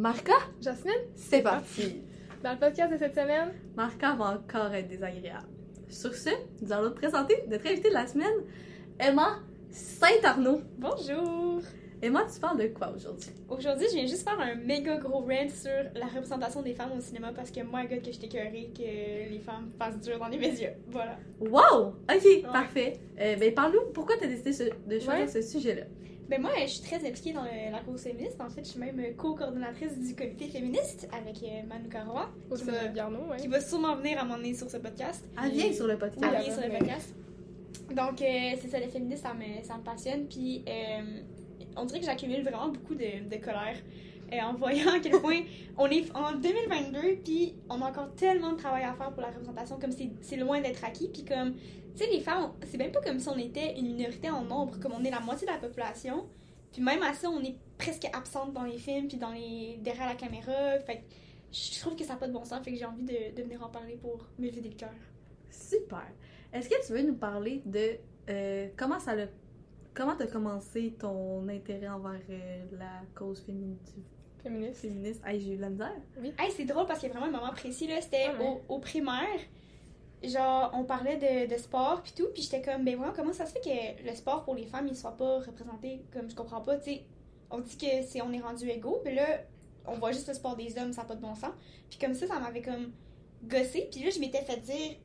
Marca, Jasmine, c'est parti. dans le podcast de cette semaine, Marca va encore être désagréable. Sur ce, nous allons te présenter notre invitée de la semaine, Emma Saint-Arnaud. Bonjour! Emma, tu parles de quoi aujourd'hui? Aujourd'hui, je viens juste faire un méga gros rant sur la représentation des femmes au cinéma parce que moi, God, que je t'écœurée que les femmes passent dur dans les médias. Voilà. Wow! Ok, parfait. Euh, ben, parle-nous, pourquoi tu as décidé ce- de choisir Ouais. ce sujet-là? Ben moi, je suis très impliquée dans le- la cause féministe. En fait, je suis même co-coordonnatrice du comité féministe avec euh, Manu Karoa, au qui va, Garneau, ouais. qui va sûrement venir à donné sur ce podcast. Elle vient sur le podcast. Elle Oui, vient sur le va podcast. Donc, euh, c'est ça, les féministes, ça me, ça me passionne. Puis, euh, on dirait que j'accumule vraiment beaucoup de, de colère euh, en voyant à quel point on est en 2022, puis on a encore tellement de travail à faire pour la représentation, comme c'est loin d'être acquis. Puis, comme, tu sais, les femmes, c'est même pas comme si on était une minorité en nombre, comme on est la moitié de la population. Puis, même à ça, on est presque absente dans les films, puis dans les, derrière la caméra. Fait je trouve que ça n'a pas de bon sens, fait que j'ai envie de, venir en parler pour me vider le cœur. Super. Est-ce que tu veux nous parler de euh, comment ça l'a. Comment t'as commencé ton intérêt envers euh, la cause féministe? Féministe. féministe? Hey, j'ai eu de la misère. Hey, c'est drôle parce qu'il y a vraiment un moment précis, là. C'était Ah ouais. au, au primaire. Genre, on parlait de, de sport puis tout, puis j'étais comme, ben ouais, comment ça se fait que le sport pour les femmes, il soit pas représenté? Comme je comprends pas, tu sais. On dit que c'est on est rendu égaux, mais là, on voit juste le sport des hommes, ça n'a pas de bon sens. Puis comme ça, ça m'avait comme gossé, puis là, je m'étais fait dire,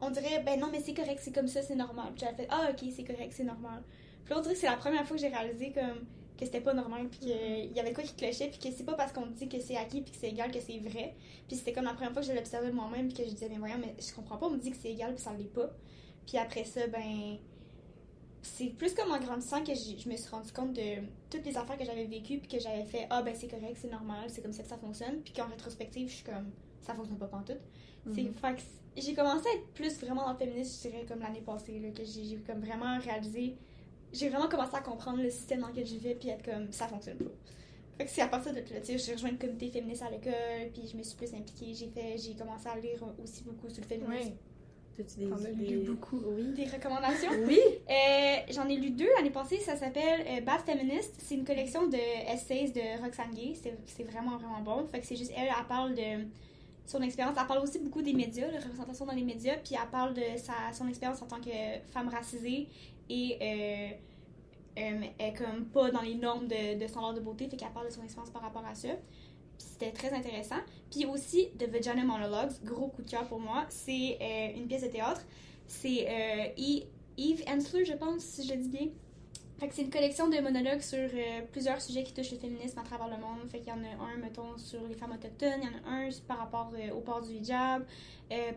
on dirait, ben non, mais c'est correct, c'est comme ça, c'est normal. Puis j'avais fait, ah, ok, c'est correct, c'est normal. Puis là, on dirait que c'est la première fois que j'ai réalisé comme que c'était pas normal, puis qu'il y avait quoi qui clochait, puis que c'est pas parce qu'on dit que c'est acquis, puis que c'est égal, que c'est vrai. Puis c'était comme la première fois que je l'observais moi-même, puis que je disais, mais voyons, mais je comprends pas, on me dit que c'est égal, puis ça l'est pas. Puis après ça, ben. C'est plus comme en grandissant que je me suis rendu compte de toutes les affaires que j'avais vécues, puis que j'avais fait, ah ben c'est correct, c'est normal, c'est comme ça que ça fonctionne. Puis qu'en rétrospective, je suis comme, ça fonctionne pas pantoute. C'est Mhm. fait que c- j'ai commencé à être plus vraiment dans le féministe, je dirais, comme l'année passée, là, que j'ai j'ai comme vraiment réalisé. J'ai vraiment commencé à comprendre le système dans lequel je vivais, puis être comme, ça fonctionne pas. Fait que c'est à partir de là, tu sais, j'ai rejoint le comité féministe à l'école, puis je me suis plus impliquée. J'ai fait, j'ai commencé à lire aussi beaucoup sur le féminisme. Ouais. As-tu des lu beaucoup. Oui. Des recommandations? Oui? Euh, J'en ai lu deux l'année passée, ça s'appelle euh, Bad Feminist. C'est une collection de essays de Roxane Gay. C'est c'est vraiment, vraiment bon. Fait que c'est juste elle, elle parle de son expérience. Elle parle aussi beaucoup des médias, de représentation dans les médias, puis elle parle de sa, son expérience en tant que femme racisée et euh, euh, est comme pas dans les normes de, de standards de beauté, fait qu'elle parle de son expérience par rapport à ça. C'était très intéressant. Puis aussi The Vagina Monologues, gros coup de cœur pour moi. C'est euh, une pièce de théâtre. C'est Eve Ensler, je pense, si je dis bien. Fait que c'est une collection de monologues sur plusieurs sujets qui touchent le féminisme à travers le monde. Fait qu'il y en a un, mettons, sur les femmes autochtones, il y en a un par rapport au port du hijab,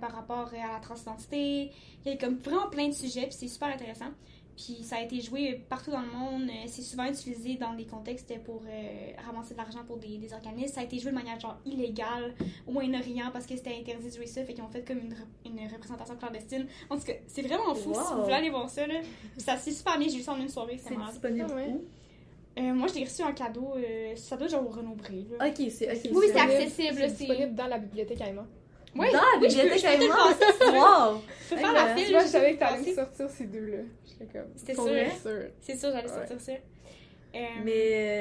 par rapport à la transidentité. Il y a comme vraiment plein de sujets, puis c'est super intéressant. Puis ça a été joué partout dans le monde. Euh, C'est souvent utilisé dans des contextes pour euh, ramasser de l'argent pour des, des organismes. Ça a été joué de manière genre illégale au Moyen-Orient parce que c'était interdit de jouer ça. Fait qu'ils ont fait comme une, rep- une représentation clandestine. En tout cas, c'est vraiment fou Wow. si vous voulez aller voir ça. Là. Ça se fait super bien. J'ai vu ça en une soirée. C'est disponible Ah ouais. où? Euh, moi, je l'ai reçu en cadeau. euh, ça doit être genre au Renaud Bré. Ok, c'est ok. Oui, c'est accessible, C'est c'est- disponible dans la bibliothèque Aima. Oui, Dans la oui, je peux- je peux le passer. Wow! Je peux faire la file. Vois, je savais que t'allais passer. me sortir ces deux-là. J'étais comme. C'était sûr. C'est sûr, j'allais Ouais. sortir ça. Euh, Mais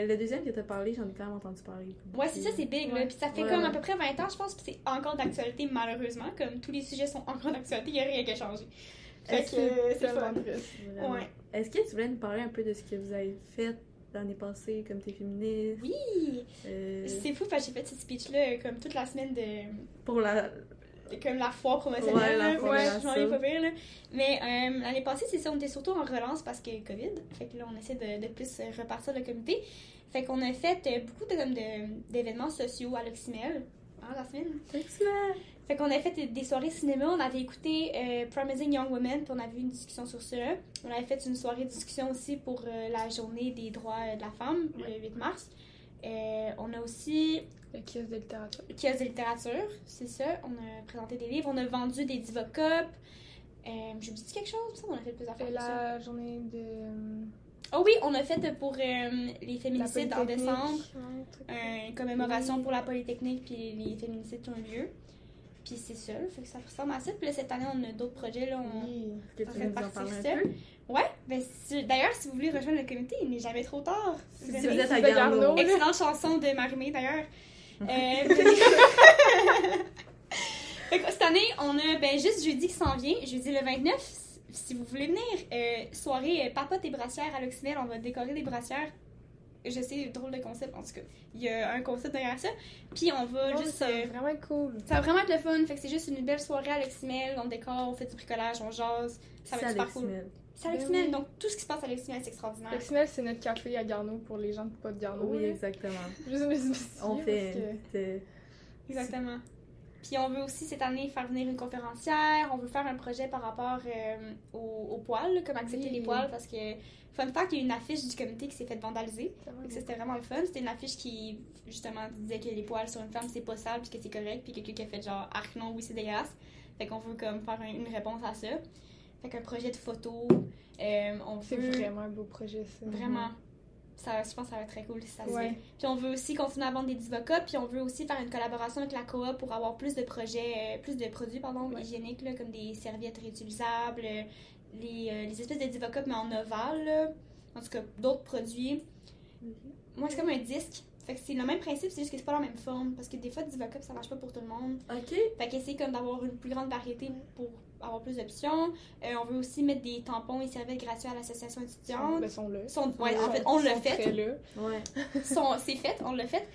euh, le deuxième que t'as parlé, j'en ai quand même entendu parler. Ouais, c'est ça, c'est big, là. Puis ça fait Ouais, comme à peu près 20 ans, je pense, puis c'est encore d'actualité, malheureusement. Comme tous les sujets sont encore d'actualité, il n'y a rien qui a changé. Fait Est-ce que c'est fun. Ouais. Est-ce que tu voulais nous parler un peu de ce que vous avez fait l'année passée, comme t'es féministe? Oui! euh, C'est fou, parce que j'ai fait ce speech-là comme toute la semaine de. pour la. comme la foire promotionnelle. Ouais, la ouais, la je m'en ai sauce. pas pire, là. Mais euh, l'année passée, c'est ça, on était surtout en relance parce que COVID. Fait que là, on essaie de, de plus repartir le comité. Fait qu'on a fait euh, beaucoup de- comme de- d'événements sociaux à l'Oxymel. Hein, la semaine? Fait qu'on a fait des- soirées cinéma, on avait écouté euh, Promising Young Women, puis on avait eu une discussion sur ça. On avait fait une soirée de discussion aussi pour euh, la journée des droits de la femme, le 8 mars. Euh, on a aussi Le kiosque de littérature. le kiosque de littérature, c'est ça. On a présenté des livres, on a vendu des Diva Cup. Euh, J'ai oublié quelque chose, ça, on a fait plusieurs ça. la journée de. Oh oui, on a fait pour euh, les féminicides en décembre. Ouais, un truc. Euh, une commémoration Oui. pour la Polytechnique puis les féminicides qui ont eu lieu. Puis c'est ça, là, fait que ça ressemble à ça. Puis là, cette année, on a d'autres projets. Là, on... Oui. Que tu un ça. peu? Ouais, ben, si- d'ailleurs, si vous voulez rejoindre le comité, il n'est jamais trop tard. Si Vous vous aimez- êtes à Garneau. Garneau. Excellente chanson de Marimé, d'ailleurs. Euh, fait que cette année, on a ben, juste jeudi qui s'en vient, jeudi le 29. Si vous voulez venir, euh, soirée euh, papote et brassières à l'Occidental, on va décorer des brassières. Je sais, drôle de concept en tout cas. Il y a un concept derrière ça. Puis on va Non, juste. ça euh, va vraiment cool. ça va vraiment être le fun. Fait que c'est juste une belle soirée à l'Occidental. On décore, on fait du bricolage, on jase. Ça va C'est être super cool. C'est à Ben oui. donc tout ce qui se passe à l'Occidental, c'est extraordinaire. L'Occidental, c'est notre café à Garneau pour les gens de pas de Garneau. Oui, exactement. Juste me On fait que- Exactement. Puis on veut aussi cette année faire venir une conférencière. On veut faire un projet par rapport euh, aux, aux poils, comme accepter Oui. les poils, parce que fun fact, il y a une affiche du comité qui s'est faite vandaliser. Ça, bien. c'était vraiment le fun. C'était une affiche qui justement disait que les poils sur une femme c'est pas sale puis que c'est correct, puis quelqu'un qui a fait genre ah non oui c'est dégueulasse. Fait qu'on veut comme faire un- une réponse à ça. Fait qu'un projet de photo. euh, on C'est veut vraiment un beau projet, ça. vraiment. Ça, je pense que ça va être très cool si ça se Ouais. fait. Puis on veut aussi continuer à vendre des divocas, puis on veut aussi faire une collaboration avec la coop pour avoir plus de projets, euh, plus de produits pardon, Ouais. hygiéniques, là, comme des serviettes réutilisables, euh, les, euh, les espèces de divocas mais en ovale, là. en tout cas d'autres produits. Moi c'est comme un disque, fait que c'est le même principe, c'est juste que c'est pas la même forme, parce que des fois divocas ça marche pas pour tout le monde. Ok. Fait qu'essayer comme d'avoir une plus grande variété pour avoir plus d'options. Euh, on veut aussi mettre des tampons et serviettes gratuits à l'association étudiante. Ben, sont là. Sont- ouais, Ils en fait, on ils l'a fait. là. Ouais. c'est fait, on l'a fait.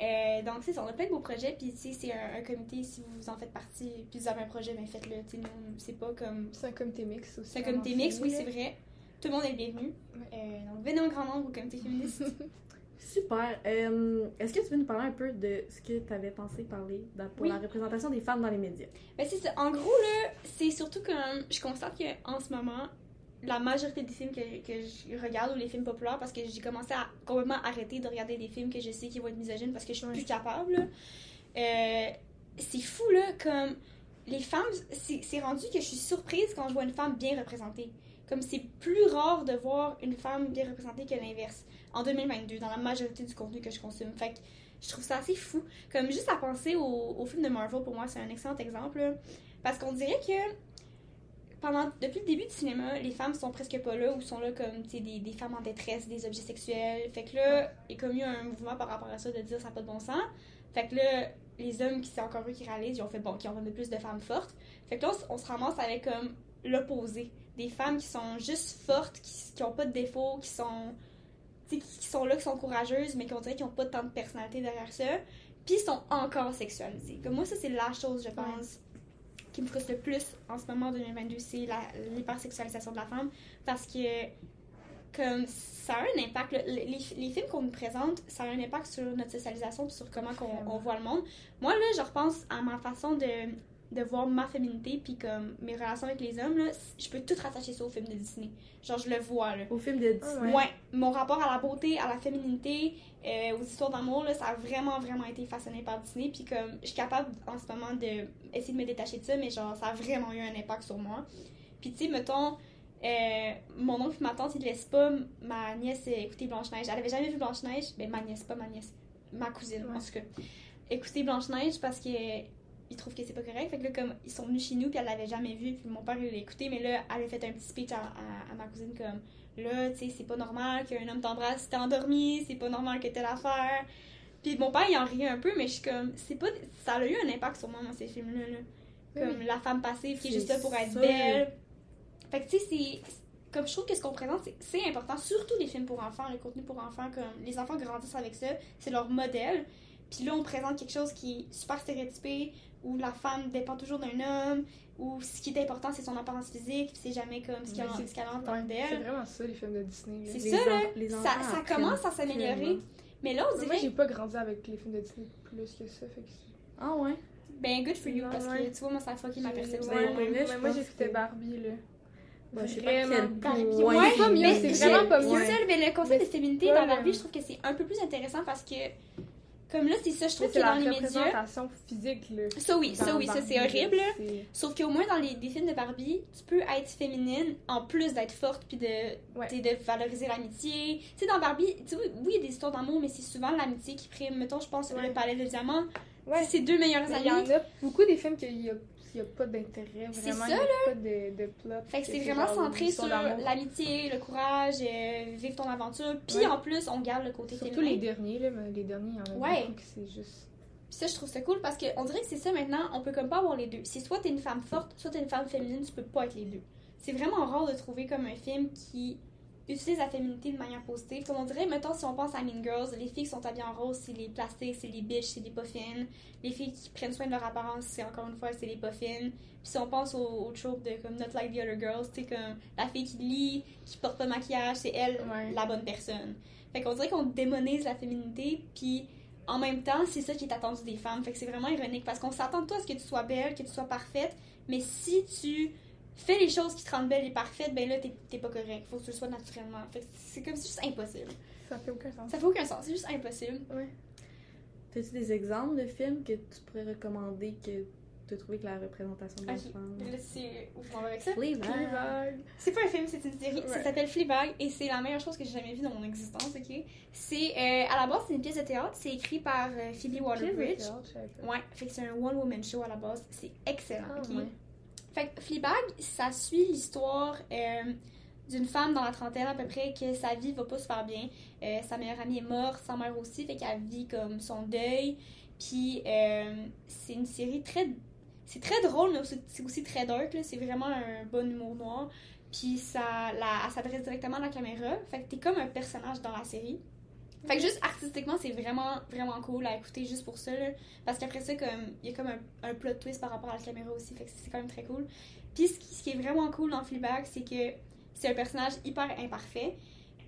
Euh, donc, c'est on a plein de beaux projets. Puis, tu sais, c'est un, un comité, si vous en faites partie, puis vous avez un projet, ben faites-le. Tu sais, nous, c'est pas comme. C'est un comité mix aussi. C'est un comité mix, oui, c'est là. vrai. Tout le monde est le bienvenu. Ouais. Euh, donc, venez en grand nombre au comité féministe. Super. Euh, Est-ce que tu veux nous parler un peu de ce que tu avais pensé parler dans- pour Oui. la représentation des femmes dans les médias? ben, c'est. En gros, là, c'est surtout que je constate qu'en ce moment, la majorité des films que, que je regarde ou les films populaires, parce que j'ai commencé à complètement arrêter de regarder des films que je sais qui vont être misogynes parce que je suis plus capable. Euh, c'est fou, là, comme les femmes, c'est c'est rendu que je suis surprise quand je vois une femme bien représentée. Comme c'est plus rare de voir une femme bien représentée que l'inverse en 2022 dans la majorité du contenu que je consomme. Fait que je trouve ça assez fou. Comme juste à penser au, film de Marvel, pour moi, c'est un excellent exemple. Parce qu'on dirait que pendant, depuis le début du cinéma, les femmes sont presque pas là ou sont là comme des, des femmes en détresse, des objets sexuels. Fait que là, il y a eu un mouvement par rapport à ça de dire ça n'a pas de bon sens. Fait que là, les hommes qui c'est encore eux qui réalisent, ils ont fait bon, qui ont remis plus de femmes fortes. Fait que là, on, on se ramasse avec comme l'opposé. Des femmes qui sont juste fortes, qui, qui ont pas de défauts, qui sont qui qui sont là, qui sont courageuses, mais qu'on dirait qu'ils ont pas tant de personnalité derrière ça. Puis ils sont encore sexualisés. Comme moi, ça, c'est la chose, je pense, qui me frustre le plus en ce moment en 2022, c'est la- l'hypersexualisation de la femme. Parce que, comme, ça a un impact. là. Les, les- films qu'on nous présente, ça a un impact sur notre socialisation sur comment on, Vraiment. voit le monde. Moi, là, je repense à ma façon de, de voir ma féminité puis comme mes relations avec les hommes, là, je peux tout rattacher ça au film de Disney. Genre, je le vois, là. Au film de Disney. Ouais. mon rapport à la beauté, à la féminité, euh, aux histoires d'amour, là, ça a vraiment, vraiment été façonné par Disney. Puis comme, je suis capable en ce moment de essayer de me détacher de ça, mais genre, ça a vraiment eu un impact sur moi. Puis tu sais, mettons, euh, mon oncle et ma tante, ils laissent pas ma nièce écouter Blanche-Neige. Elle avait jamais vu Blanche-Neige. Ben, ma nièce, pas ma nièce. Ma cousine, en Ouais. tout cas. Écouter Blanche-Neige parce que ils trouvent que c'est pas correct. Fait que là, comme, ils sont venus chez nous, puis elle l'avait jamais vu, puis mon père, il l'a écouté, mais là, elle a fait un petit speech à, à- à ma cousine, comme, là, tu sais, c'est pas normal qu'un homme t'embrasse si t'es endormi, c'est pas normal que t'aies l'affaire. Puis mon père, il en riait un peu, mais je suis comme, c'est pas, ça a eu un impact sur moi, dans ces films-là, là. Oui, Comme la femme passive qui est juste là pour être belle. Fait que, tu sais, c'est. Comme je trouve que ce qu'on présente, c'est- c'est important, surtout les films pour enfants, le contenu pour enfants, comme les enfants grandissent avec ça, c'est leur modèle. Puis là, on présente quelque chose qui est super stéréotypé, où la femme dépend toujours d'un homme, où ce qui est important, c'est son apparence physique, puis c'est jamais comme ce qu'elle c'est- qu'elle entend Ouais, C'est d'elle. vraiment ça, les films de Disney. là. C'est ça, là. les Ça, enfants ça commence à s'améliorer. Mais là, on Moi, dirait. j'ai pas grandi avec les films de Disney plus que ça. Fait que c'est- Ah ouais? Ben, good for you, Non, parce que ouais. tu vois, moi, ça a fucké ma j'ai- perception. Ouais, Ouais, mais- mais moi, j'écoutais que- Barbie, là. Ouais, je sais pas quel Barbie. Ouais, il- pas mieux, mais c'est vraiment pas c'est mieux. ça, mais le concept Mais de féminité c'est dans Barbie, je trouve que c'est un peu plus intéressant parce que, comme là, c'est ça, je trouve que C'est dans les médias. représentation physique, là. Ça, oui, ça, oui, ça, c'est horrible. c'est- Sauf qu'au moins, dans les des films de Barbie, tu peux être féminine en plus d'être forte puis de, Ouais. de valoriser l'amitié. Tu sais, dans Barbie, tu sais, oui, il y a des histoires d'amour, mais c'est souvent l'amitié qui prime. Mettons, je pense, Ouais. le palais de diamants. Ouais. C'est ses deux meilleurs Mais il y en amis. a beaucoup des films qu'il n'y a, il y a pas d'intérêt, C'est vraiment. ça, Il n'y a pas de, de plot. Fait que c'est vraiment centré sur l'amitié, le courage, euh, vivre ton aventure. Puis Ouais. en plus, on garde le côté Surtout féminin. les derniers, là, mais les derniers, il y en a Ouais. c'est juste... Puis ça, je trouve ça cool parce qu'on dirait que c'est ça maintenant, on peut comme pas avoir les deux. C'est soit t'es une femme forte, soit t'es une femme féminine, tu peux pas être les deux. C'est vraiment rare de trouver comme un film qui utilise la féminité de manière positive. Comme on dirait, mettons, si on pense à Mean Girls, les filles qui sont habillées en rose, c'est les plastiques, c'est les bitches, c'est les pas fines. Les filles qui prennent soin de leur apparence, c'est encore une fois, c'est les pas fines. Puis si on pense au, au trope de comme Not Like the Other Girls, c'est comme la fille qui lit, qui porte pas de maquillage, c'est elle Ouais. la bonne personne. Fait qu'on dirait qu'on démonise la féminité, puis en même temps, c'est ça qui est attendu des femmes. Fait que c'est vraiment ironique parce qu'on s'attend toi à ce que tu sois belle, que tu sois parfaite, mais si tu fais les choses qui te rendent belle et parfaite, ben là, t'es t'es pas correct. Faut que tu le sois naturellement. Fait que c'est comme c'est juste impossible. Ça fait aucun sens. Ça fait aucun sens, c'est juste impossible. T'as-tu des exemples de films que tu pourrais recommander que tu as trouvé que la représentation de la Ok. femme? Là, c'est où je m'en vais avec ça? Fleabag. Fleabag. C'est pas un film, c'est une série. Ça Ouais. s'appelle Fleabag et c'est la meilleure chose que j'ai jamais vue dans mon existence, ok? C'est, euh, à la base, c'est une pièce de théâtre. C'est écrit par euh, Phoebe théâtre, pas. Ouais, fait que c'est un one-woman show à la base. C'est excellent, Ah, ok? ouais. Fait que Fleabag, ça suit l'histoire euh, d'une femme dans la trentaine à peu près que sa vie va pas super bien. Euh, sa meilleure amie est morte, sa mère aussi, fait qu'elle vit comme son deuil. Puis euh, c'est une série très... C'est très drôle, mais c'est aussi très dark. C'est vraiment un bon humour noir. Puis ça, elle s'adresse directement à la caméra. Fait que t'es comme un personnage dans la série. Fait que juste artistiquement, c'est vraiment, vraiment cool à écouter juste pour ça, là. Parce qu'après ça, comme, il y a comme un, un plot twist par rapport à la caméra aussi. Fait que c'est quand même très cool. Puis ce qui, ce qui est vraiment cool dans Fleabag, c'est que c'est un personnage hyper imparfait.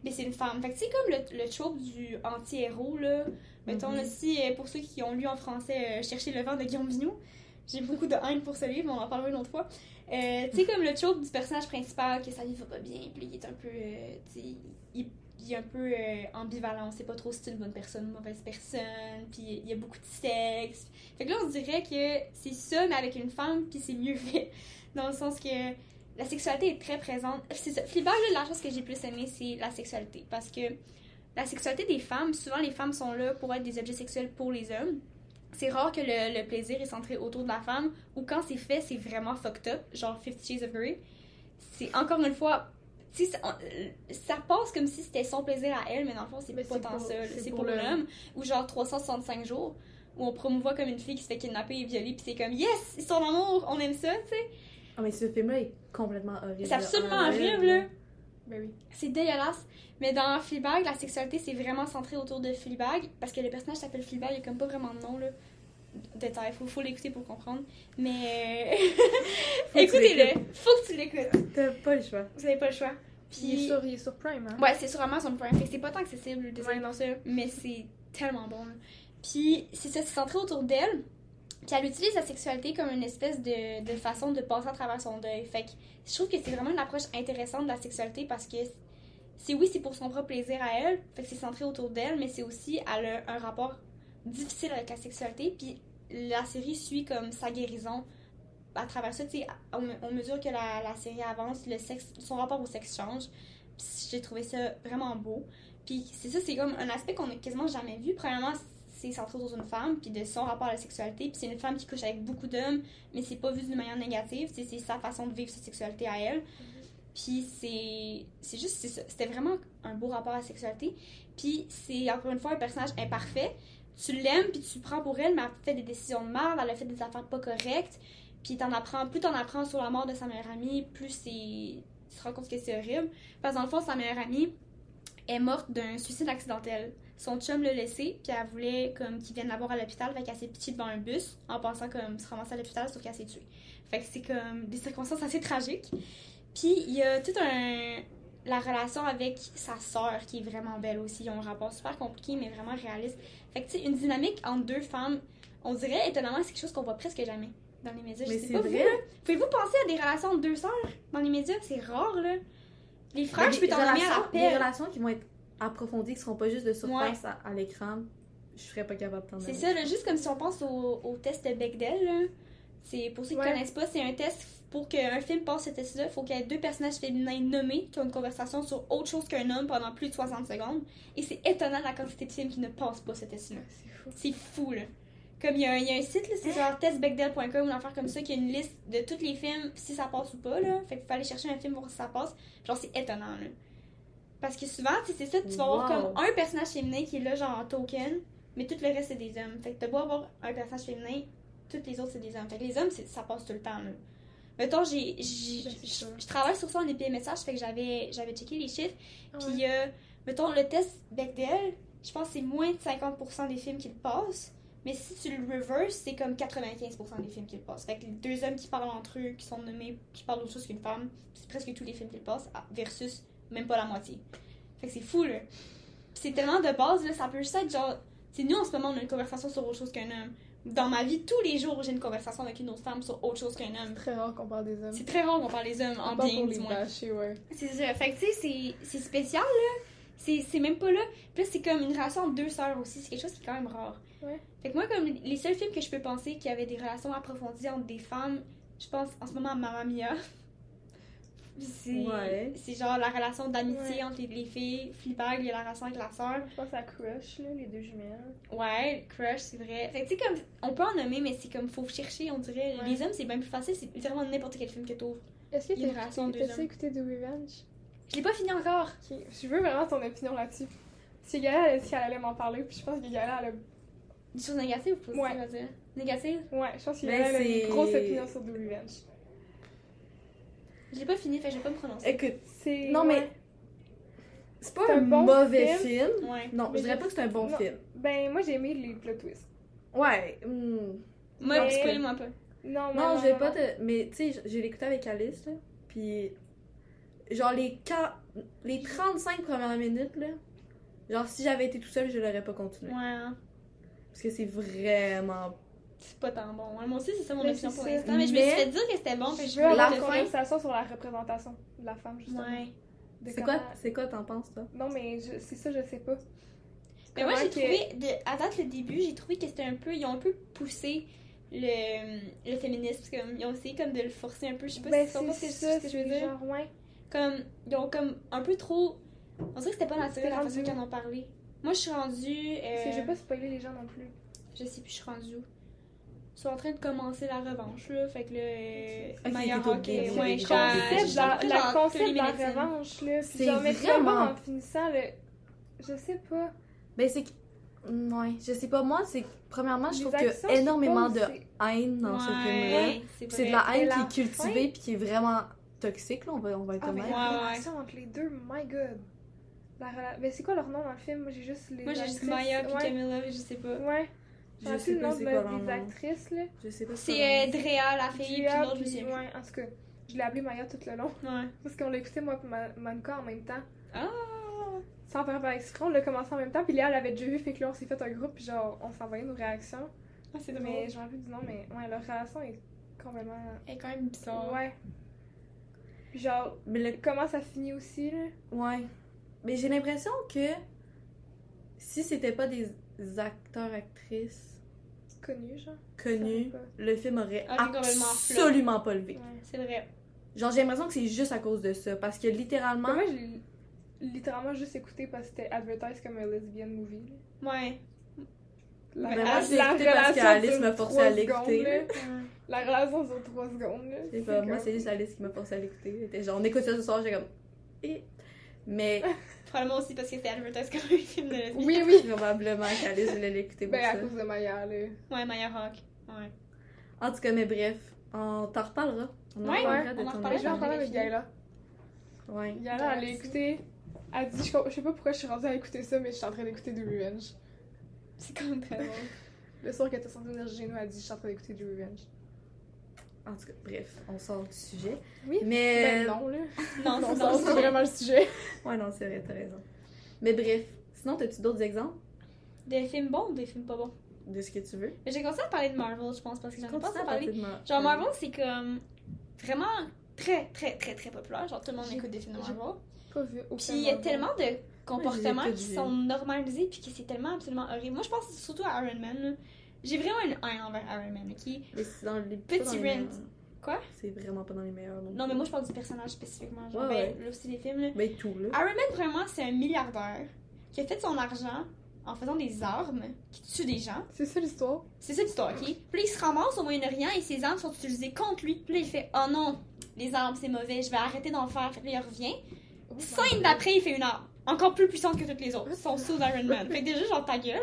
Mais c'est une femme. Fait que c'est comme le, le trope du anti-héros, là. Mettons, Mhm. là, si, euh, pour ceux qui ont lu en français euh, Chercher le vent de Guillaume Vigneault, j'ai beaucoup de haine pour ce livre, mais on en parlera une autre fois. Euh, tu sais, comme le trope du personnage principal, que sa vie va pas bien, puis il est un peu. euh, tu sais, il, est un peu euh, ambivalent, on pas trop si c'est une bonne personne mauvaise personne, puis il y a beaucoup de sexe. Fait que là, on se dirait que c'est ça, mais avec une femme, puis c'est mieux fait. Dans le sens que la sexualité est très présente. C'est ça. Là, la chose que j'ai plus aimé, c'est la sexualité. Parce que la sexualité des femmes, souvent les femmes sont là pour être des objets sexuels pour les hommes. C'est rare que le, le plaisir est centré autour de la femme, ou quand c'est fait, c'est vraiment fucked up, genre Fifty Shades of Grey. C'est encore une fois. Sais, Ça, passe comme si c'était son plaisir à elle, mais dans le fond, c'est pas tant pour- ça. c'est pour l'homme. Ou genre 365 jours, où on promouvoit comme une fille qui se fait kidnapper et violer, puis c'est comme yes, ils sont en amour, on aime ça, tu sais. Ah, mais ce film-là est complètement horrible. C'est absolument Ah, horrible, là. Ben oui. C'est dégueulasse. Mais dans Fleabag, la sexualité, c'est vraiment centré autour de Fleabag. Parce que le personnage s'appelle Fleabag, il n'y a comme pas vraiment de nom, là. Détail, faut, faut l'écouter pour comprendre. Mais. Écoutez-le. Faut que tu l'écoutes. T'as pas le choix. Vous avez pas le choix. Il est Puis. sur, il est sur Prime, hein? Ouais, c'est sur Amazon Prime. Fait que c'est pas tant accessible, désolé Ouais, pour ça. Mais c'est tellement bon. Puis, c'est ça, c'est centré autour d'elle. Puis elle utilise la sexualité comme une espèce de, de façon de passer à travers son deuil. Fait que je trouve que c'est vraiment une approche intéressante de la sexualité parce que c'est oui, c'est pour son propre plaisir à elle. Fait que c'est centré autour d'elle, mais c'est aussi, elle a un rapport difficile avec la sexualité. Puis la série suit comme sa guérison à travers ça. Au, au mesure que la, la série avance, le sexe, son rapport au sexe change. J'ai trouvé ça vraiment beau. Puis c'est ça, c'est comme un aspect qu'on a quasiment jamais vu. Premièrement, c'est centré autour d'une femme, puis de son rapport à la sexualité. Puis c'est une femme qui couche avec beaucoup d'hommes, mais c'est pas vu d'une manière négative. C'est sa façon de vivre sa sexualité à elle. Puis c'est c'est juste. C'était vraiment un beau rapport à la sexualité. Puis c'est encore une fois un personnage imparfait. Tu l'aimes, puis tu prends pour elle, mais elle fait des décisions de merde, elle a fait des affaires pas correctes. Puis t'en apprends, plus t'en apprends sur la mort de sa meilleure amie, plus. Tu te rends compte que c'est horrible. Parce que dans le fond, sa meilleure amie est morte d'un suicide accidentel. Son chum l'a laissé, puis elle voulait comme qu'il vienne la voir à l'hôpital, fait qu'elle s'est pitchée devant un bus en pensant comme se ramasser à l'hôpital, sauf qu'elle s'est tuée. Fait que c'est comme des circonstances assez tragiques. Puis il y a tout un. La relation avec sa sœur qui est vraiment belle aussi. Ils ont un rapport super compliqué, mais vraiment réaliste. Fait que tu sais, une dynamique entre deux femmes, on dirait étonnamment, c'est quelque chose qu'on voit presque jamais dans les médias. Je Mais sais c'est pas, vrai. Pouvez-vous penser à des relations entre deux sœurs dans les médias? C'est rare, là. Les frères, je peux des t'en nommer à la Des pelle. relations qui vont être approfondies, qui seront pas juste de surface à, à l'écran, je serais pas capable d'en C'est ça, là, juste comme si on pense au, au test Bechdel. Là. C'est, pour ceux qui Ouais. connaissent pas, c'est un test pour qu'un film passe ce test-là. Il faut qu'il y ait deux personnages féminins nommés qui ont une conversation sur autre chose qu'un homme pendant plus de 60 secondes. Et c'est étonnant la quantité de films qui ne passent pas ce test-là. C'est fou. C'est fou, là. Comme il y, a un- il y a un site, là, c'est genre testbechdel.com ou affaire comme ça, qui a une liste de tous les films, si ça passe ou pas, là. Fait qu'il faut aller chercher un film pour voir si ça passe. Genre, c'est étonnant, là. Parce que souvent, c'est ça, tu vas avoir comme un personnage féminin qui est là, genre en token, mais tout le reste, c'est des hommes. Fait que t'as beau avoir un personnage féminin, tous les autres, c'est des hommes. Fait que les hommes, c'est- ça passe tout le temps, là. Mettons, j'ai, je travaille sur ça en message, fait que j'avais, j'avais checké les chiffres. Ouais. Puis, euh, mettons, le test Bechdel, je pense que c'est moins de 50% des films qui le passent. Mais si tu le reverse, c'est comme 95% des films qui le passent. Fait que les deux hommes qui parlent entre eux, qui sont nommés, qui parlent d'autre chose qu'une femme, c'est presque tous les films qui le passent, ah, versus même pas la moitié. Fait que c'est fou, là. C'est tellement de base, là, ça peut juste être genre. C'est nous en ce moment, on a une conversation sur autre chose qu'un homme. Dans ma vie, tous les jours, j'ai une conversation avec une autre femme sur autre chose qu'un homme. Très rare qu'on parle des hommes. C'est très rare qu'on parle des hommes en bien, du moins. ouais. C'est ça. Fait que, tu sais, c'est- c'est spécial, là. C'est c'est même pas là. Puis c'est comme une relation entre deux sœurs aussi. C'est quelque chose qui est quand même rare. Ouais. Fait que moi, comme les seuls films que je peux penser qui avaient des relations approfondies entre des femmes, je pense en ce moment à Mamma Mia. C'est Ouais. c'est genre la relation d'amitié Ouais. entre les, les filles. Fleabag, il y a la relation avec la sœur. Je pense à Crush, là, les deux jumelles. Ouais, Crush, c'est vrai. Fait que tu sais, comme, on peut en nommer, mais c'est comme, faut chercher, on dirait. Ouais. Les hommes, c'est bien plus facile. C'est littéralement n'importe quel film que t'ouvres. Est-ce que y a t'as écouté, The Revenge? Je l'ai pas fini encore. Ok. Je veux vraiment ton opinion là-dessus. Si Gaëlle a qu'elle allait m'en parler, puis je pense que Gaëlle, elle a Des choses négatives ou positives, Ouais. dire? Négatives? Ouais, je pense qu'il y Ben, a c'est- une grosse opinion sur The Revenge. Je l'ai pas fini, fait que je vais pas me prononcer. Écoute, C'est. Non, mais- ouais. c'est pas un, bon mauvais film. film. Ouais. Non, Mais je dirais pas que c'est un bon non. film. Ben, moi, j'ai aimé les plot twists. Ouais. hmm. Moi, Mais- spoil-moi pas. Non, Non, non, je vais pas te. Mais tu sais, j'ai l'écouté avec Alice, là. Puis. Genre, les, quar- les 35 premières minutes, là. Genre, si j'avais été tout seul, je l'aurais pas continué. Ouais, hein. Parce que c'est vraiment. C'est pas tant bon. Moi aussi, c'est ça mon Mais opinion c'est pour l'instant. Mais je me suis fait dire que c'était bon, Je veux avoir La une conversation sur la représentation de la femme, justement. Ouais. C'est comment- quoi, c'est quoi t'en penses, toi? Non, mais je- c'est ça, je sais pas. Mais moi, j'ai que- trouvé, de, à date, le début, j'ai trouvé que c'était un peu. Ils ont un peu poussé le, le féminisme. Comme, ils ont essayé comme de le forcer un peu. Je sais pas Ben, si tu comprends ce c'est que, ça, ce que je veux c'est dire. genre, ouais. Comme, ils ont comme un peu trop. On dirait que c'était pas naturel la rendu façon qu'ils en ont parlé. Moi, je suis rendue. euh, Parce que je vais pas spoiler les gens non plus. Je sais plus, je suis rendue où. Ils sont en train de commencer la revanche, là. Fait que le. euh, Ok, Maya t'es au Hawke, début, euh, ouais, concept, je suis la, la concept de la 30 minutes in. revanche, là. Puis C'est mais vraiment- voir en finissant le. Je sais pas. Ben, c'est que. Ouais, je sais pas, moi, c'est. Premièrement, je Les trouve qu'il y a énormément de haine dans ce Ouais, film-là. c'est Puis C'est de la haine Mais qui est cultivée puis qui est vraiment toxique, là, on va, on va être Ah, mais la Ouais, ouais. entre les deux, my god. La rela- Mais c'est quoi leur nom dans le film? Moi j'ai juste les. Moi, j'ai juste. Maya puis ouais. Camilla, je sais pas. Ouais. Je J'ai sais pas nom c'est de quoi des actrices, là. Je sais pas C'est euh, Drea, la fille, puis l'autre, je puis- sais plus. Ouais, en tout cas, je l'ai appelée Maya tout le long. Ouais. Parce qu'on l'a écouté, moi, et Ma- Manka en même temps. Ah! Sans faire par exprès, on l'a commencé en même temps. Puis Léa l'avait déjà vu, fait que là, on s'est fait un groupe, puis genre, on s'envoyait nos réactions. Ah, c'est drôle. Mais je me rappelle du nom, mais ouais, leur relation est complètement. Elle est quand même bizarre. Ouais. Puis genre, Mais le comment ça finit aussi, là? Ouais. Mais j'ai l'impression que si c'était pas des acteurs, actrices Connu, genre? connus, le film aurait Ah, absolument pas levé. Ouais. C'est vrai. Genre, j'ai l'impression que c'est juste à cause de ça. Parce que littéralement. Moi, j'ai littéralement juste écouté parce que c'était advertised comme un lesbian movie. là. Ouais. La, Ben, moi, la- je l'ai écouté parce relation qu'Alice m'a forcé trois à l'écouter. La relation dure 3 secondes. Là. Pas, moi, c'est juste Alice qui m'a forcé à l'écouter. Genre, on écoute ça ce soir, j'ai comme. Mais Probablement aussi parce que c'était advertised comme un film de lesbienne. Oui, oui. probablement qu'Alice voulait l'écouter pour Ben, à cause de Maya, là. Ouais, Maya Hawk. Ouais. En tout cas, mais bref, on t'en reparlera. On en Ouais, reparlera ouais, on en reparlera, Je vais en parler avec. Gaëla. Ouais. Gaëla, elle a écouté. Elle dit, je, sais pas pourquoi je suis rendue à écouter ça, mais je suis en train d'écouter The Revenge. C'est quand même très drôle. Le soir qu'elle était censée venir chez nous, elle dit, je suis en train d'écouter The Revenge. En tout cas, bref, on sort du sujet. Oui. Mais. Ben non, là. Non, Non, non, c'est vraiment le sujet. Ouais, non, c'est vrai, t'as raison. Mais bref, sinon, t'as-tu d'autres exemples? Des films bons ou des films pas bons? de ce que tu veux? Mais j'ai commencé à parler de Marvel, je pense, parce que j'en ai pas à parler de Mar- Genre, Marvel, c'est comme vraiment très, très, très, très populaire. Genre, tout le monde écoute des films de Marvel. Pas vu aucun Puis il y a tellement de comportements qui sont normalisés puis que c'est tellement absolument horrible. Moi, je pense surtout à Iron Man. là. J'ai vraiment une haine envers Iron Man, ok? Mais c'est dans les Petit pas dans les rent. Quoi? C'est vraiment pas dans les meilleurs. Non, Non, mais moi, je parle du personnage spécifiquement. Genre, Ouais, ben, ouais. là aussi, les films. Là. Mais tout, là. Iron Man, vraiment, c'est un milliardaire qui a fait son argent en faisant des armes qui tuent des gens. C'est ça l'histoire. C'est ça l'histoire, ok? Puis là, il se ramasse au Moyen-Orient et ses armes sont utilisées contre lui. Puis là, il fait Oh non, les armes c'est mauvais, je vais arrêter d'en faire. Là, il revient. Oh Scène d'après, il fait une arme encore plus puissante que toutes les autres. Ils sont sous Iron Man. Fait que déjà, genre ta gueule.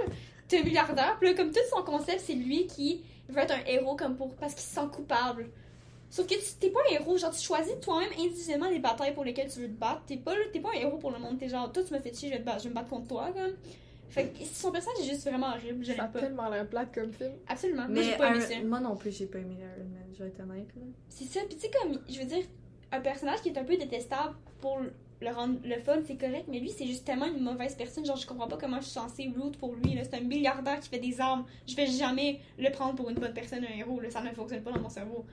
T'es un milliardaire, puis là, comme tout son concept, c'est lui qui veut être un héros comme pour parce qu'il se sent coupable. Sauf que tu t'es pas un héros, genre tu choisis toi-même individuellement les batailles pour lesquelles tu veux te battre. T'es pas, t'es pas un héros pour le monde, t'es genre, toi tu me fais chier, je vais, te battre, je vais me battre contre toi, comme. Fait que son personnage est juste vraiment horrible, je Ça a l'aime pas. tellement l'air plate comme film. Absolument. Moi Mais j'ai pas aimé ça. moi non plus, j'ai pas aimé Iron Man, je vais être honnête. Là. C'est ça, pis tu sais, comme, je veux dire, un personnage qui est un peu détestable pour le rendre le fun, c'est correct, mais lui, c'est juste tellement une mauvaise personne. Genre, je comprends pas comment je suis censée root pour lui. C'est un milliardaire qui fait des armes. Je vais jamais le prendre pour une bonne personne, un héros. Là. Ça ne fonctionne pas dans mon cerveau.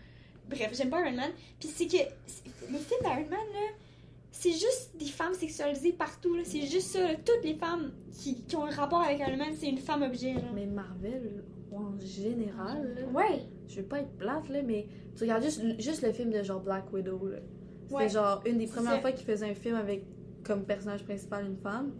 Bref, j'aime pas Iron Man. Puis c'est que les films d'Iron Man, là, c'est juste des femmes sexualisées partout. C'est juste ça. là. Toutes les femmes qui, qui ont un rapport avec Iron Man, c'est une femme objet. Mais Marvel, en général, là, Ouais. je veux pas être plate, là, mais tu regardes juste, juste le film de genre Black Widow. là. C'était Ouais. genre une des C'est premières fois qu'il faisait un film avec comme personnage principal une femme.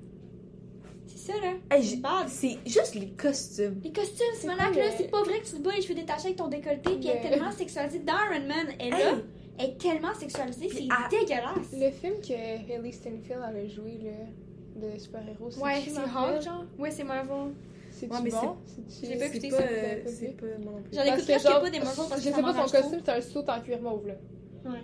C'est ça, là. Hey, C'est j'ai- c'est juste les costumes. Les costumes, c'est C'est malade, quoi là. le- C'est pas vrai que tu te bats les cheveux détachés avec ton décolleté, puis elle est Le- tellement sexualisée. Dans Iron Man, elle, Hey, là, elle est tellement sexualisée, c'est à- dégueulasse. Le film que Haley Steinfeld elle a joué, là, de super-héros, c'est Ouais, c'est? Hulk, genre. Ouais, c'est Marvel. C'est-tu Ouais, mais bon? Je l'ai pas c'est écouté, pas, ça, euh, c'est vu? pas non plus. J'en écoute presque pas des Marvel parce Je que sais ça pas, son costume, c'est un saut en cuir mauve, là. Ouais.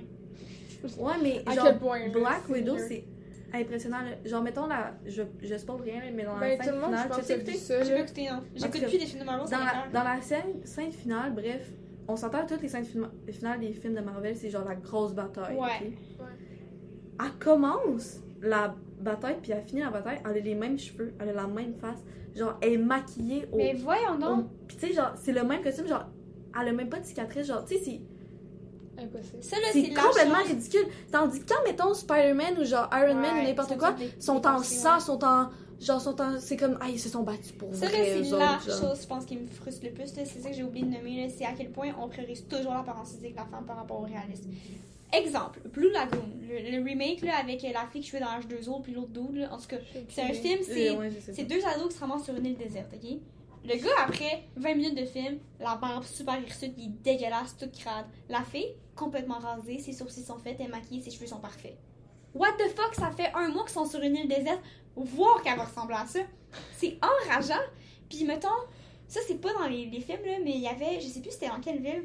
Ouais, mais À genre, quel point, Black Widow, c'est impressionnant. là. Genre, mettons, la, je, je spoil rien, là, mais dans la Ben, tout scène le monde, je finale, pense, tu écouté? ça, J'ai écouté, tout J'écoute plus des films de Marvel, Dans la, dans la scène, scène finale, bref, on s'entend toutes les scènes finales des films de Marvel, c'est genre la grosse bataille. Ouais. Elle commence la bataille, puis elle finit la bataille, elle a les mêmes cheveux, elle a la même face. Genre, elle est maquillée au. Mais voyons au- donc. Puis tu sais, genre, c'est le même costume, genre, elle a même pas de cicatrice, genre, tu sais, c'est. Impossible. C'est complètement chance. ridicule. Tandis que quand, mettons, Spider-Man ou genre Iron Man Ouais, ou n'importe quoi, sont en sang, sont en. Genre, sont en. C'est comme, ah, ils se sont battus pour Ça, vrai, c'est la chose, je pense, qui me frustre le plus. C'est ça que j'ai oublié de nommer. C'est à quel point on priorise toujours l'apparence physique de la femme par rapport au réalisme. Exemple, Blue Lagoon, le, le remake là, avec la fille qui jouait dans H2O puis l'autre là. En tout cas, c'est un film, c'est Euh, c'est deux ados qui se ramassent sur une île déserte, ok? Le gars, après 20 minutes de film, la barbe super hirsute, il est dégueulasse, toute crade. La fille, complètement rasée, ses sourcils sont faits, elle est maquillée, ses cheveux sont parfaits. What the fuck, ça fait un mois qu'ils sont sur une île déserte, voir qu'elle va ressembler à ça. C'est enrageant. Puis mettons, ça c'est pas dans les, les films, là, mais il y avait, je sais plus c'était dans quelle ville,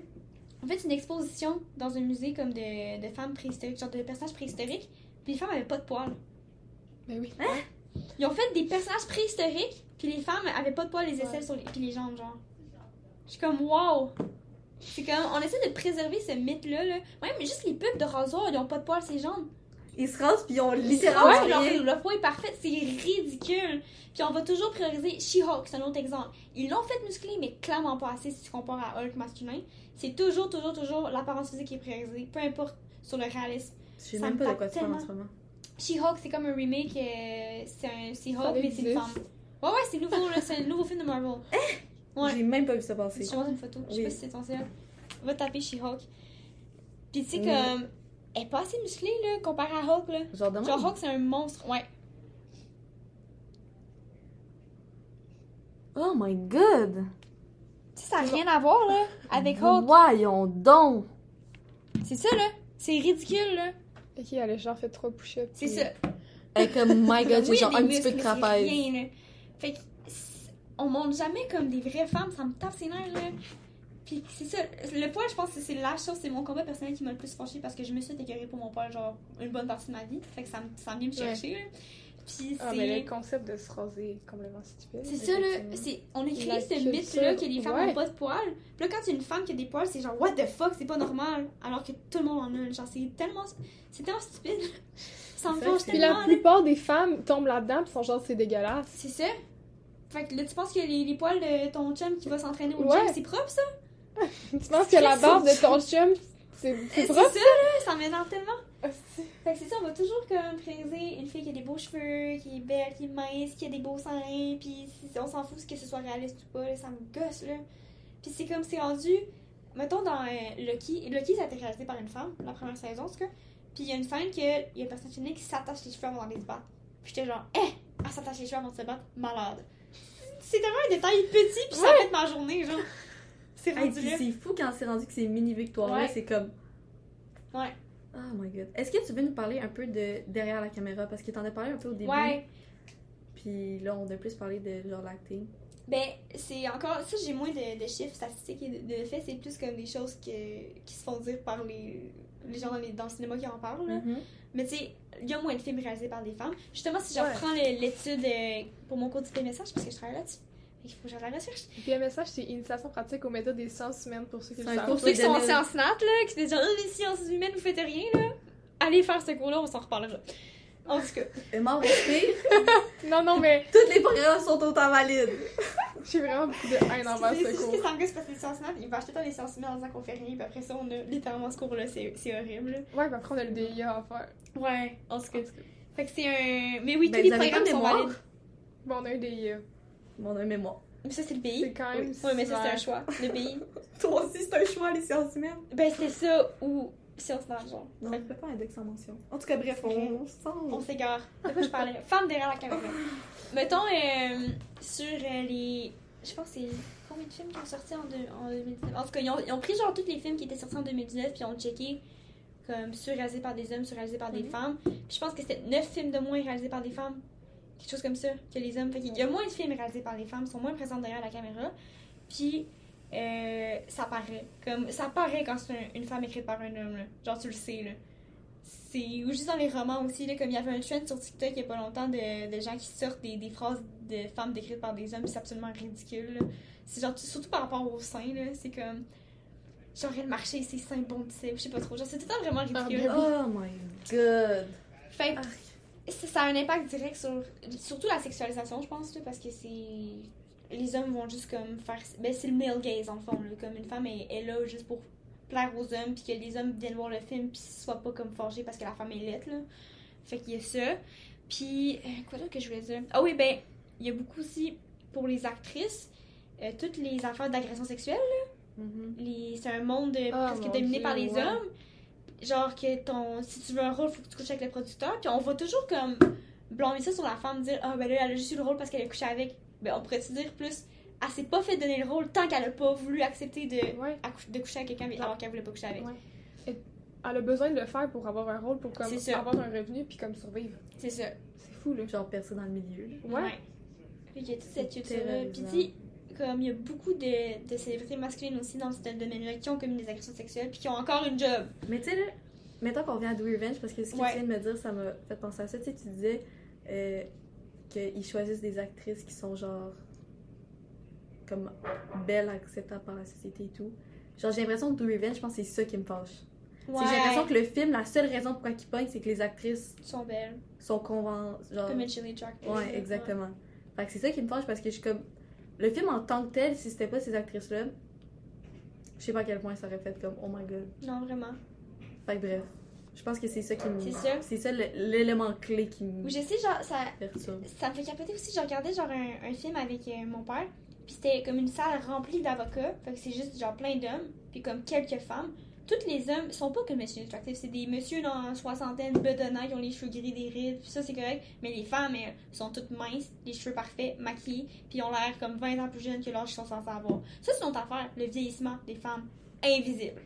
en fait une exposition dans un musée comme de, de femmes préhistoriques, genre de personnages préhistoriques, puis les femmes avaient pas de poils. Ben oui. Ils ont fait des personnages préhistoriques, puis les femmes avaient pas de poils, les aisselles Ouais. sur les, puis les jambes, genre. Je suis comme, wow! C'est comme, on essaie de préserver ce mythe-là, là. Même juste les pubs de rasoir, ils ont pas de poils, ces jambes. Ils se rasent, puis ils ont Ouais, littéralement rien. leur peau est parfaite, c'est ridicule. Puis on va toujours prioriser She-Hulk, c'est un autre exemple. Ils l'ont fait muscler, mais clairement pas assez si tu compares à Hulk masculin. C'est toujours, toujours, toujours l'apparence physique qui est priorisée, peu importe sur le réalisme. Je sais même me pas de quoi tu parles en ce moment. She-Hulk, c'est comme un remake, euh, c'est un c'est Ça Hulk, mais c'est une femme. Ouais, ouais, c'est nouveau, c'est un nouveau film de Marvel. Ouais. J'ai même pas vu ça Je passer. te montre une photo, je sais Oui. pas si c'est ton seul. Va taper She-Hulk. Puis tu sais, comme, elle est pas assez musclée, là, comparée à Hulk, là. Genre, demain. Genre, Hulk, c'est un monstre, ouais. Oh my god! Tu sais, ça n'a rien à voir, là, avec Hulk. Voyons donc! C'est ça, là. C'est ridicule, là. Ok, elle a genre fait trois push-ups. C'est puis- ça. Hey, comme, my god, j'ai Oui, genre un petit peu de là. Fait que, on montre jamais comme des vraies femmes, ça me tape ses nerfs, là. Puis c'est ça, le poil, je pense que c'est la chose, c'est mon combat personnel qui m'a le plus fâché parce que je me suis écœurée pour mon poil, genre, une bonne partie de ma vie. Fait que ça, ça vient me chercher, là. Puis Ah, mais c'est. le concept de se raser est complètement stupide. C'est ça, là. c'est- On a créé La ce mythe-là que les femmes ouais. n'ont pas de poils. Puis là, quand tu es une femme qui a des poils, c'est genre, what the fuck, c'est pas normal. Alors que tout le monde en a. Genre, c'est tellement. C'est tellement stupide. Ça me C'est fâche vrai Puis tellement. la plupart des femmes tombent là-dedans pis sont genre c'est dégueulasse. C'est ça. Fait que là, tu penses que les, les poils de ton chum qui va s'entraîner au Ouais. gym, c'est propre, ça? tu penses que la barbe de ton chum c'est c'est C'est propre? ça, là. Ça m'énerve tellement. Fait que c'est ça, on va toujours comme prioriser une fille qui a des beaux cheveux, qui est belle, qui est mince, qui a des beaux seins, puis on s'en fout que ce soit réaliste ou pas, là, ça me gosse, là. Puis c'est comme, c'est rendu, mettons dans euh, Lucky, Lucky ça a été réalisé par une femme, la première saison en tout cas, puis il y a une scène que il y a un personnage féminin qui s'attache les cheveux avant d'aller se battre. Puis j'étais genre, eh, elle s'attache les cheveux avant de se battre, malade. C'est tellement un détail petit, puis ça fait ma journée, genre. C'est rendu c'est fou quand c'est rendu que c'est mini victoire Ouais. c'est comme. Ouais. Oh my god. Est-ce que tu veux nous parler un peu de derrière la caméra? Parce que t'en as parlé un peu au début. Ouais. Puis là, on a plus parlé de genre l'acting. Ben, c'est encore. Ça, j'ai moins de, de chiffres statistiques et de, de faits. C'est plus comme des choses que, qui se font dire par les, les gens dans, les- dans le cinéma qui en parlent. là. Mhm. Mais tu sais, il y a moins de films réalisés par des femmes. Justement, si je Ouais. reprends le- l'étude euh, pour mon cours de message, parce que je travaille là-dessus, il faut que je fasse la recherche. Puis un message, c'est Initiation pratique aux méthodes des sciences humaines pour ceux qui le savent. Pour ceux qui sont en sciences nat, là, qui se disent genre, Ah, les sciences humaines, vous faites rien, là, allez faire ce cours-là, on s'en reparlera. En tout cas, Et mort respect, Non, non, mais toutes les programmes sont autant valides. j'ai vraiment beaucoup de haine envers c'est ce cours. ça me gosse parce que les sciences nat, il va acheter tant les sciences humaines en disant qu'on fait rien, puis après ça, on a littéralement ce cours-là, c'est c'est horrible. Ouais, puis après, on a le DIA à faire. Ouais, en tout cas. En tout cas. Fait que c'est un. Mais oui, Ben, tous les programmes sont valides. Bon, on a un DIA. Mon un mémoire. Mais ça, c'est le C'est pays. quand même. Oui, mais ça, c'est un choix. Le pays. Toi aussi, c'est un choix, les sciences humaines. Ben, c'était ça ou sciences nat, genre. Non, Fait je fais pas un deck sans mention. En tout cas, bref, on, on On s'égare. De quoi je parlais? Femme derrière la caméra. Mettons, euh, sur euh, les. Je pense que c'est. Combien de films qui ont sorti en, deux- en 2019? En tout cas, ils ont, ils ont pris genre tous les films qui étaient sortis en 2019 puis ils ont checké comme sur-réalisés par des hommes, sur-réalisés par des Mhm. femmes. Puis je pense que c'était 9 films de moins réalisés par des femmes. Quelque chose comme ça que les hommes. Fait qu'il y a moins de films réalisés par les femmes, sont moins présentes derrière la caméra. Puis. Euh, ça paraît. Comme, ça paraît quand c'est un- une femme écrite par un homme. Là. Genre, tu le sais. Là c'est ou juste dans les romans aussi là, comme il y avait un trend sur TikTok il y a pas longtemps de, de gens qui sortent des, des phrases de femmes décrites par des hommes c'est absolument ridicule là. c'est genre surtout par rapport aux seins là c'est comme genre elle marchait ses seins bondissaient ou je sais pas trop genre c'est tout le temps vraiment ridicule ben Oh my god. fait que ça, ça a un impact direct sur surtout la sexualisation je pense là, parce que c'est les hommes vont juste comme faire ben c'est le male gaze en fond là, comme une femme est, est là juste pour plaire aux hommes puis que les hommes viennent voir le film puis soient pas comme forgés parce que la femme est laite là fait qu'il y a ça puis euh, quoi d'autre que je voulais dire? Ah oui ben il y a beaucoup aussi pour les actrices euh, toutes les affaires d'agression sexuelle Mhm. les- c'est un monde Ah, presque dominé Dieu, par les ouais. hommes. Genre que ton si tu veux un rôle, faut que tu couches avec le producteur. Puis on va toujours comme blâmer ça sur la femme, dire Ah ben là, elle a juste eu le rôle parce qu'elle a couché avec. Ben on pourrait-tu dire plus Elle s'est pas fait donner le rôle tant qu'elle a pas voulu accepter de, Ouais. de coucher avec quelqu'un alors qu'elle voulait pas coucher avec. Ouais. Et elle a besoin de le faire pour avoir un rôle, pour comme avoir un revenu puis comme survivre. C'est ça. C'est fou là. Genre percé dans le milieu. là. Ouais. Puis il y a toute cette culture-là. Puis sais, comme il y a beaucoup de, de célébrités masculines aussi dans ce domaine-là qui ont commis des agressions sexuelles puis qui ont encore une job. Mais tu sais, là, mettons qu'on revient à Do Revenge, parce que ce que Ouais. tu viens de me dire, ça m'a fait penser à ça. Tu sais, tu disais euh, qu'ils choisissent des actrices qui sont genre. comme belles, acceptables par la société et tout. Genre, j'ai l'impression que Do Revenge, je pense que c'est ça qui me fâche. Que J'ai l'impression que le film, la seule raison pourquoi il pogne, c'est que les actrices sont belles. sont convain... genre Comme Jack. Ouais, exactement. Fait que c'est ça qui me fâche parce que je suis comme. Le film en tant que tel, si c'était pas ces actrices-là, je sais pas à quel point ça aurait fait comme oh my god. Non, vraiment. Fait que bref. Je pense que c'est ça qui me. C'est ça. C'est ça le- l'élément clé qui me Oui, je sais, genre, ça, perturbe. ça me fait capoter aussi. Je regardais genre un, un film avec euh, mon père, puis c'était comme une salle remplie d'avocats. Fait que c'est juste genre plein d'hommes, puis comme quelques femmes. Tous les hommes sont pas comme Monsieur Attractive, c'est des messieurs dans soixantaine, bedonnants, qui ont les cheveux gris, des rides, puis ça c'est correct. Mais les femmes, elles, sont toutes minces, les cheveux parfaits, maquillées, puis ont l'air comme 20 ans plus jeunes que l'âge qu'ils sont censés avoir. Ça c'est notre affaire, le vieillissement des femmes invisible.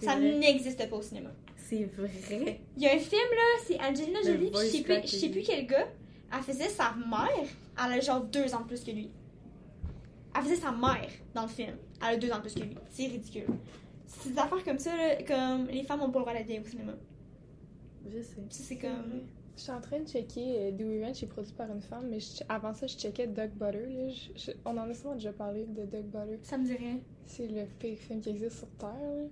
Ça n'existe pas au cinéma. C'est vrai. Il y a un film là, c'est Angelina Jolie, puis je sais plus, je sais plus quel gars. Elle faisait sa mère, elle a genre deux ans de plus que lui. Elle faisait sa mère dans le film, elle a deux ans de plus que lui. C'est ridicule. C'est des affaires comme ça, là, comme les femmes ont pas le droit d'être vieilles au cinéma. Je sais. C'est comme. Je suis en train de checker euh, Do Revenge est produit par une femme, mais je- avant ça, je checkais Doug Butter. là. Je- je- on en a souvent déjà parlé de Doug Butter. Ça me dit rien. C'est le pire film qui existe sur Terre. là.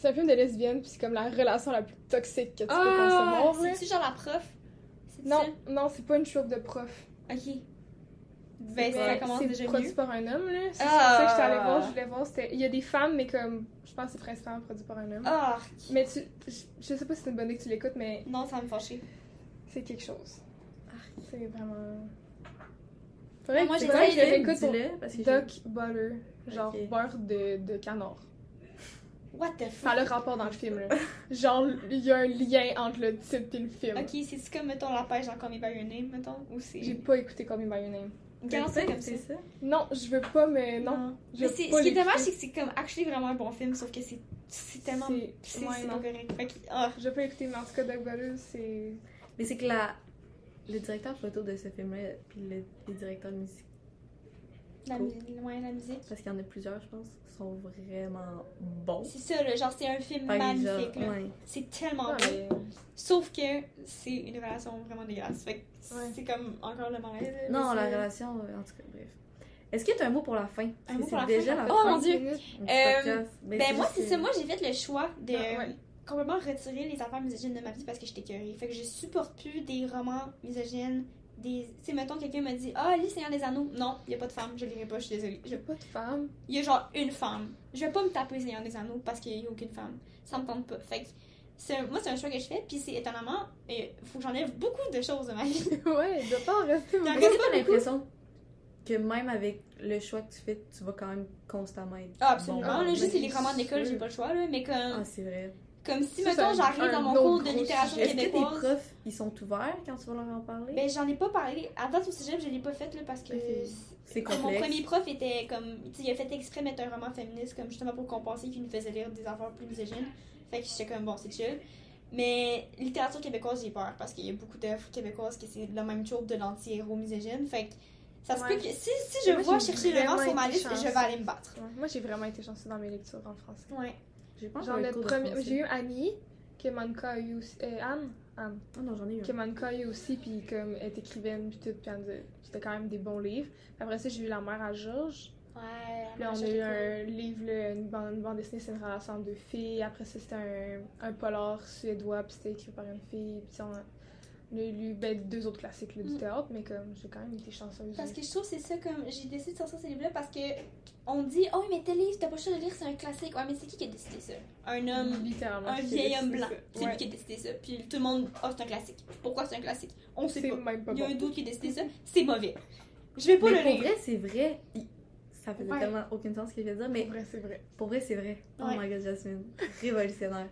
C'est un film de lesbienne, puis c'est comme la relation la plus toxique que tu peux concevoir. là. Ah, c'est-tu genre la prof? C'est Non, non, c'est pas une trope de prof. Ok. Ben, ça commence c'est déjà produit mieux. par un homme, là. C'est Ah. ça que j'étais allée voir. Je voulais voir. c'était- Il y a des femmes, mais comme. Je pense que c'est principalement produit par un homme. Ah, Mais tu. Je, je sais pas si c'est une bonne idée que tu l'écoutes, mais non, ça va me fâcher. c'est quelque chose. Ah. C'est vraiment. Faudrait Moi, que tu j'ai que le réécoute pour Duck Butter. Genre beurre de, de canard. What the Ça fuck? a le rapport dans le film, là. Genre, il y a un lien entre le titre et le film. Ok, c'est-tu comme, mettons, la pêche dans Call Me By Your Name, mettons? Ou c'est. J'ai pas écouté Call Me By Your Name. Garde ça comme ça. c'est ça? Non, je veux pas, mais non. Je Mais ce qui est dommage, c'est que c'est comme actually vraiment un bon film, sauf que c'est c'est tellement. C'est- C'est ouais, non. correct. Fait que. Ah. Je pas écouter, mais en tout cas, Doug Butter, c'est. Mais c'est que la... le directeur photo de ce film-là, puis le... les directeurs music... La, Cool. mu- ouais, la musique. Parce qu'il y en a plusieurs, je pense, qui sont vraiment bons. C'est ça, là, genre, c'est un film magnifique, ouais. C'est tellement Ouais, beau. mais- Sauf que c'est une relation vraiment dégueulasse. Fait c'est comme encore le malaise. Non, la relation, euh, en tout cas, bref. Est-ce que tu as un mot pour la fin? Un mot pour la déjà fin? la Oh, fin mon Dieu! Euh. Ben, Ben, moi, c'est ça. Moi, j'ai fait le choix de Ah, ouais. complètement retirer les affaires misogynes de ma vie parce que j'étais curée. Fait que je supporte plus des romans misogynes. Des... Tu sais, mettons, quelqu'un me dit Ah, lis Seigneur des Anneaux. Non, il a pas de femme, je lirai pas, je suis désolée. J'ai pas de femme. Il y a genre une femme. Je vais pas me taper Seigneur des Anneaux parce qu'il y a aucune femme. Ça me tente pas. Fait que c'est un- moi, c'est un choix que je fais. Puis c'est étonnamment, il faut que j'enlève beaucoup de choses de ma vie. ouais, il doit pas en rester beaucoup. T'as l'impression que même avec le choix que tu fais, tu vas quand même constamment être Ah, absolument. bon? là, ben, juste c'est les romans d'école, j'ai pas le choix. Là, mais comme, Ah, c'est vrai. Comme si, Ça, mettons, j'arrive dans mon cours de littérature sujet. Est-ce que tes québécoise. profs, ils sont ouverts quand tu vas leur en parler? Ben, j'en ai pas parlé. À date, au cégep, je l'ai pas fait là, parce que. Ok. C'est Mon premier prof était comme. Tu sais, il a fait exprès mettre un roman féministe, comme justement pour compenser qu'il nous faisait lire des affaires plus misogynes. Fait que j'étais comme, bon, c'est chill. Mais littérature québécoise, j'ai peur parce qu'il y a beaucoup d'œuvres québécoises qui c'est le même troupe de l'anti-héros misogyne. Fait que ça se Ouais. peut que si, si je Moi, vois chercher le vraiment sur ma liste, je vais aller me battre. Ouais, Moi, j'ai vraiment été chanceuse dans mes lectures en français. Ouais. J'ai pas Genre, notre de premier... J'ai eu Annie, que Manka a eu aussi. euh, Anne Anne. Ah non, j'en ai eu Que. Manka a eu aussi, puis comme elle est écrivaine, puis tout, puis c'était quand même des bons livres. Puis après ça, j'ai eu La mère à Georges. Ouais. Là, on a eu un livre, là, une bande, une bande dessinée, c'est une relation entre deux filles. Après ça, c'était un, un polar suédois, puis c'était écrit par une fille. Puis on lu ben, deux autres classiques là, du Mm. théâtre, mais comme j'ai quand même été chanceuse. Parce que je trouve que c'est ça comme j'ai décidé de sortir ces livres-là parce que on dit oh mais tel livre t'as pas le choix de lire c'est un classique ouais mais c'est qui qui a décidé ça? Un homme littéralement. un vieil homme blanc c'est Ouais. lui qui a décidé ça puis tout le monde oh c'est un classique pourquoi c'est un classique? On sait pas même pas il y a un doute qui a décidé ça c'est mauvais je vais pas Mais le pour lire vrai, c'est vrai. Ça faisait Ouais. tellement aucun sens ce que je viens de dire, mais Pour vrai, c'est vrai. pour vrai, c'est vrai. Oh Ouais. my god, Jasmine. Révolutionnaire.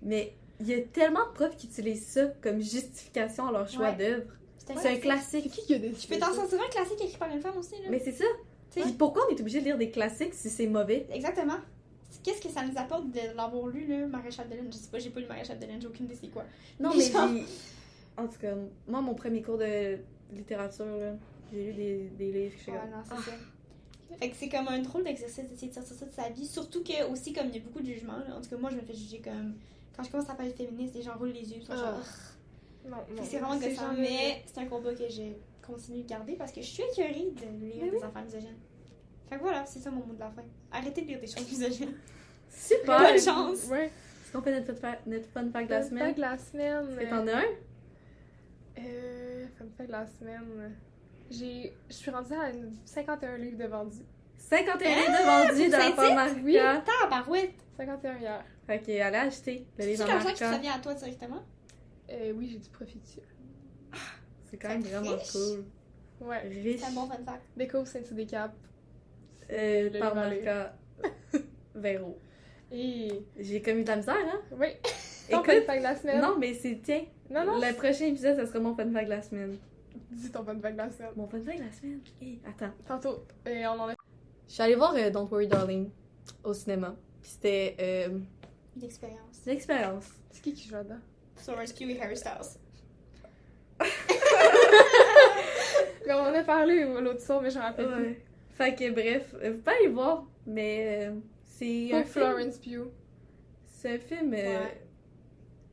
Mais il y a tellement de profs qui utilisent ça comme justification à leur choix Ouais. d'œuvre. c'est un classique. qui qui a tu peux t'en sortir un classique écrit par une femme aussi là Mais c'est ça. Puis pourquoi on est obligé de lire des classiques si c'est mauvais? exactement Qu'est-ce que ça nous apporte de l'avoir lu, là, Maréchal de Lune? Je sais pas, j'ai pas lu Maréchal de Lune, j'ai aucune idée c'est quoi. Non, Mais mais genre- j'ai. En tout cas, moi, mon premier cours de littérature, là, j'ai lu des, des livres. Ouais, comme, non, c'est ça. Fait que c'est comme un drôle d'exercice d'essayer de sortir ça de sa vie. Surtout que, aussi, comme il y a beaucoup de jugements, là, en tout cas, moi, je me fais juger comme. Quand je commence à parler féministe, les gens roulent les yeux, ils sont genre. Ah. Non, non. que C'est vraiment gossant, gens-là- mais c'est un combat que j'ai continué de garder parce que je suis écœurée de lire Mais des affaires misogynes. Fait que voilà, c'est ça mon mot de la fin. Arrêtez de lire des choses misogynes. Super! Bonne Est-ce chance! Ouais. qu'on fait notre fun, notre fun fact de la Fun semaine? fact de la semaine. Est-ce que t'en as un? Euh, fun fact de la semaine. J'ai, je suis rendue à une 51 livres de vendus. 51 livres de vendus de la part Marca. Oui. Tabarouette! 51 hier. Fait que allez acheter le C'est livre comme à ça que ça vient à toi directement? Euh, oui, j'ai du profit dessus. C'est quand même vraiment riche. cool. Ouais. Riche. C'est un bon fun fact. Déco Saint-Décap. Euh, Le par. Marca. Véro. Et. J'ai commis de la misère, hein? Oui. Ton fun Écoute, fact de la semaine. non, mais c'est, tiens, non, non. le prochain épisode, ça sera mon fun fact de la semaine. Dis ton fun fact de la semaine. Mon fun fact de la semaine? Hey, attends. Tantôt, euh, on en a. Je suis allée voir euh, Don't Worry Darling au cinéma. Puis c'était euh, D'expérience. une expérience. C'est qui qui joue là-dedans? Florence Pugh et Harry Styles. Mais on en a parlé l'autre soir, mais je me rappelle plus. Ouais. Fait que bref, euh, vous pouvez aller voir, mais euh, c'est Pour film. Florence Pugh. C'est un film. euh, Ouais.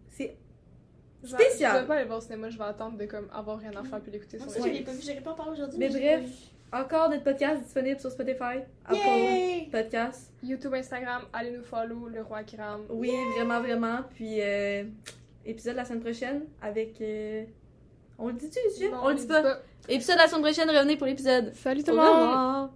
C'est Spécial. Je vais pas aller voir au cinéma, je vais attendre de comme avoir rien à faire puis l'écouter sur Moi le aussi, je l'ai pas vu, j'aurais pas en parler aujourd'hui. Mais j'ai bref, pas vu. Encore notre podcast disponible sur Spotify, Apple Yay! Podcast. YouTube, Instagram, allez nous follow, le roi qui rame. Oui, vraiment, vraiment. Puis euh, épisode la semaine prochaine avec. euh, On le dit-tu, le sujet? On le dit pas. Épisode la semaine prochaine, revenez pour l'épisode. Salut tout le monde! revoir.